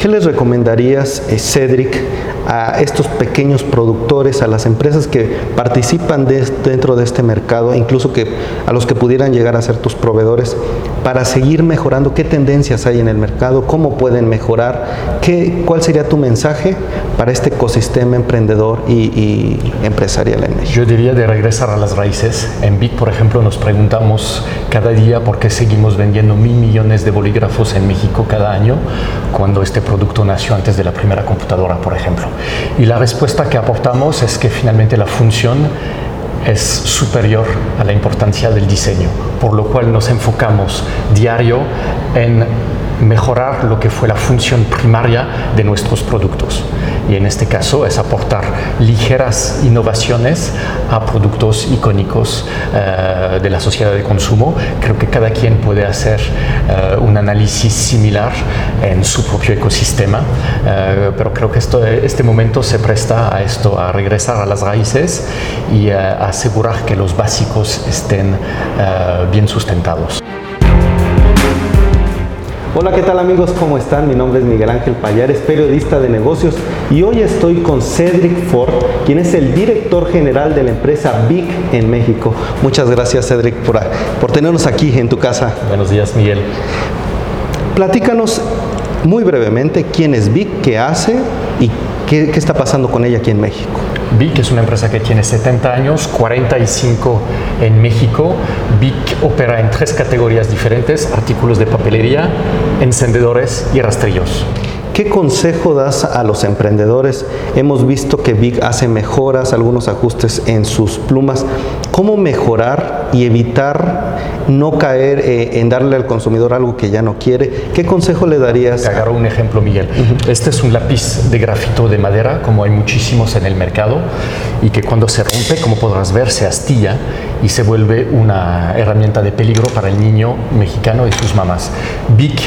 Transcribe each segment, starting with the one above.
¿Qué les recomendarías, eh, Cedric, a estos pequeños productores, a las empresas que participan dentro de este mercado, incluso que a los que pudieran llegar a ser tus proveedores, para seguir mejorando? ¿Qué tendencias hay en el mercado? ¿Cómo pueden mejorar? ¿Qué, ¿Cuál sería tu mensaje para este ecosistema emprendedor y, empresarial en México? Yo diría de regresar a las raíces. En BIC, por ejemplo, nos preguntamos cada día por qué seguimos vendiendo mil millones de bolígrafos en México cada año, cuando este producto nació antes de la primera computadora, por ejemplo. Y la respuesta que aportamos es que finalmente la función es superior a la importancia del diseño, por lo cual nos enfocamos diario en mejorar lo que fue la función primaria de nuestros productos. Y en este caso es aportar ligeras innovaciones a productos icónicos eh, de la sociedad de consumo. Creo que cada quien puede hacer eh, un análisis similar en su propio ecosistema, eh, pero creo que esto, este momento se presta a esto, a regresar a las raíces y a asegurar que los básicos estén bien sustentados. Hola, ¿qué tal amigos? ¿Cómo están? Mi nombre es Miguel Ángel Payares, periodista de negocios y hoy estoy con Cedric Ford, quien es el director general de la empresa BIC en México. Muchas gracias Cedric por, por tenernos aquí en tu casa. Buenos días Miguel. Platícanos muy brevemente quién es BIC, qué hace y qué, qué está pasando con ella aquí en México. BIC es una empresa que tiene 70 años, 45 en México. BIC opera en tres categorías diferentes, artículos de papelería, encendedores y rastrillos. ¿Qué consejo das a los emprendedores? Hemos visto que Big hace mejoras, algunos ajustes en sus plumas. ¿Cómo mejorar y evitar no caer eh, en darle al consumidor algo que ya no quiere? ¿Qué consejo le darías? Te agarro un ejemplo, Miguel. Este es un lápiz de grafito de madera, como hay muchísimos en el mercado, y que cuando se rompe, como podrás ver, se astilla y se vuelve una herramienta de peligro para el niño mexicano y sus mamás. Bic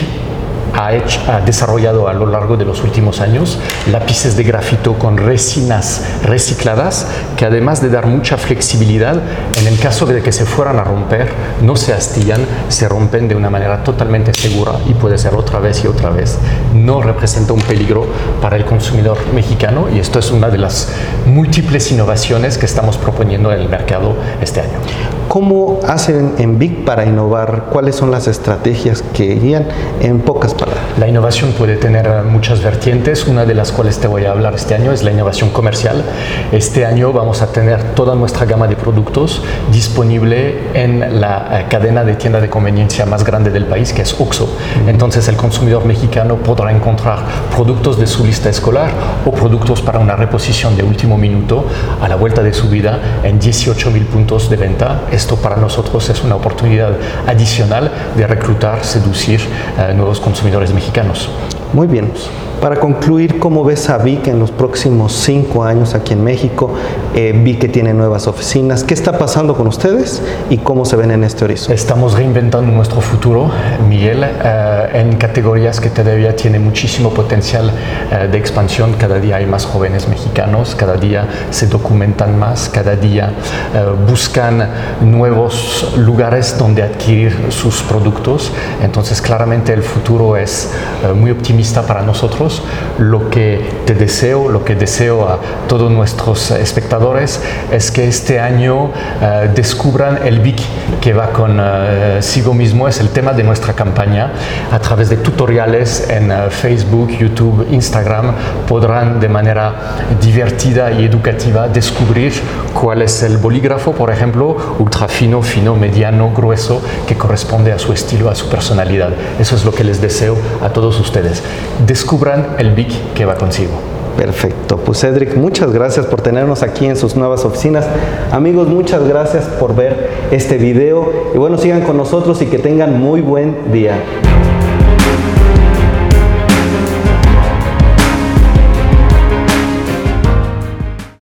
ha, desarrollado a lo largo de los últimos años lápices de grafito con resinas recicladas que además de dar mucha flexibilidad, en el caso de que se fueran a romper, no se astillan, se rompen de una manera totalmente segura y puede ser otra vez y otra vez. No representa un peligro para el consumidor mexicano y esto es una de las múltiples innovaciones que estamos proponiendo en el mercado este año. ¿Cómo hacen en BIC para innovar? ¿Cuáles son las estrategias que guían en pocas palabras? La innovación puede tener muchas vertientes, una de las cuales te voy a hablar este año es la innovación comercial. Este año vamos a tener toda nuestra gama de productos disponible en la eh, cadena de tienda de conveniencia más grande del país, que es Oxxo. Entonces el consumidor mexicano podrá encontrar productos de su lista escolar o productos para una reposición de último minuto a la vuelta de su vida en 18 mil puntos de venta esto para nosotros es una oportunidad adicional de reclutar, seducir a eh, nuevos consumidores mexicanos. Muy bien. Para concluir, ¿cómo ves a Vic en los próximos cinco años aquí en México? Eh, que tiene nuevas oficinas. ¿Qué está pasando con ustedes y cómo se ven en este horizonte? Estamos reinventando nuestro futuro, Miguel, eh, en categorías que todavía tienen muchísimo potencial eh, de expansión. Cada día hay más jóvenes mexicanos, cada día se documentan más, cada día buscan nuevos lugares donde adquirir sus productos. Entonces, claramente el futuro es muy optimista para nosotros lo que te deseo, lo que deseo a todos nuestros espectadores es que este año eh, descubran el BIC que va con uh, Sigo mismo, es el tema de nuestra campaña. A través de tutoriales en eh, Facebook, YouTube, Instagram podrán de manera divertida y educativa descubrir cuál es el bolígrafo, por ejemplo, ultra fino, fino, mediano, grueso, que corresponde a su estilo, a su personalidad. Eso es lo que les deseo a todos ustedes. Descubran el BIC que va consigo. Perfecto, pues Cedric, muchas gracias por tenernos aquí en sus nuevas oficinas. Amigos, muchas gracias por ver este video y bueno, sigan con nosotros y que tengan muy buen día.